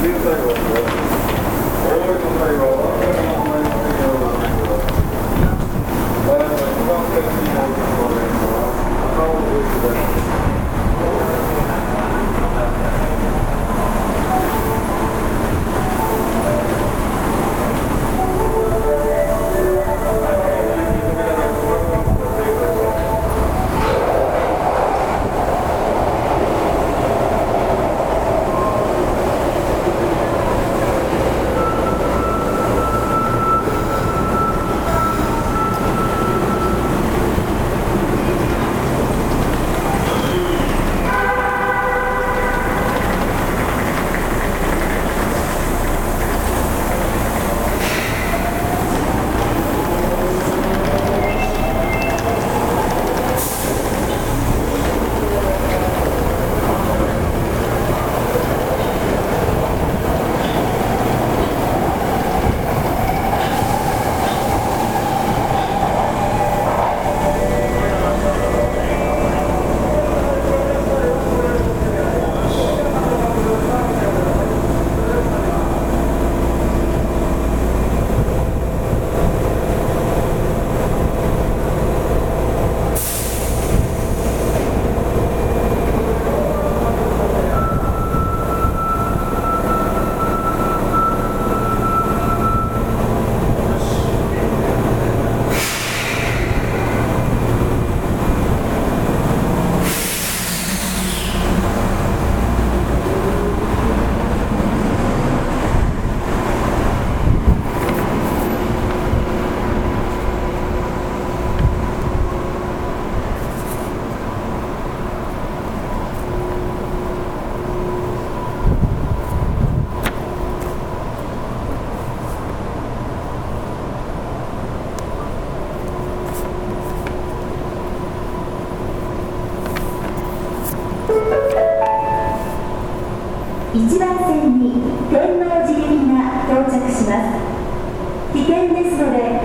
すごい。1番線に天王寺行きが到着します。危険ですので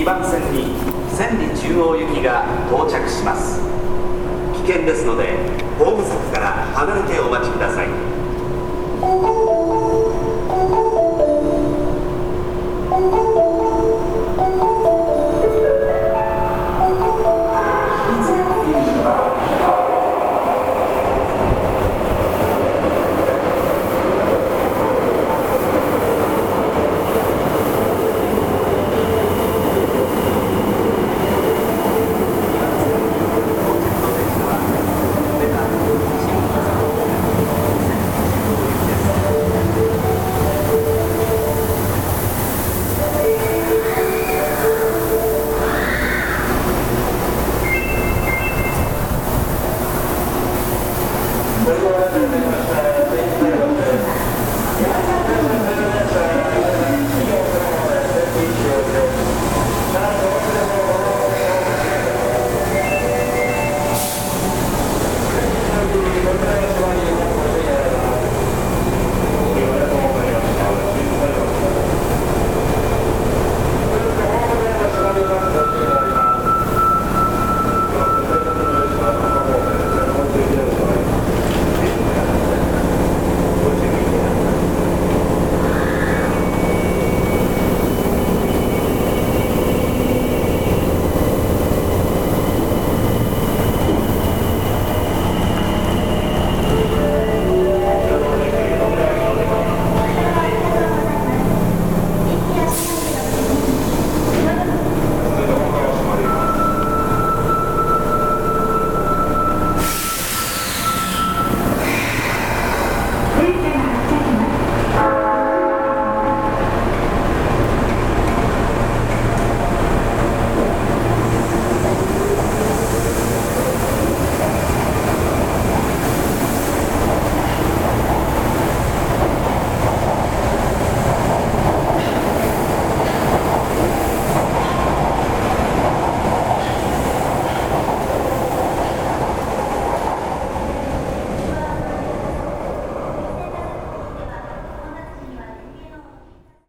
2番線に千里中央行きが到着します。危険ですのでホーム柵から離れてお待ちください。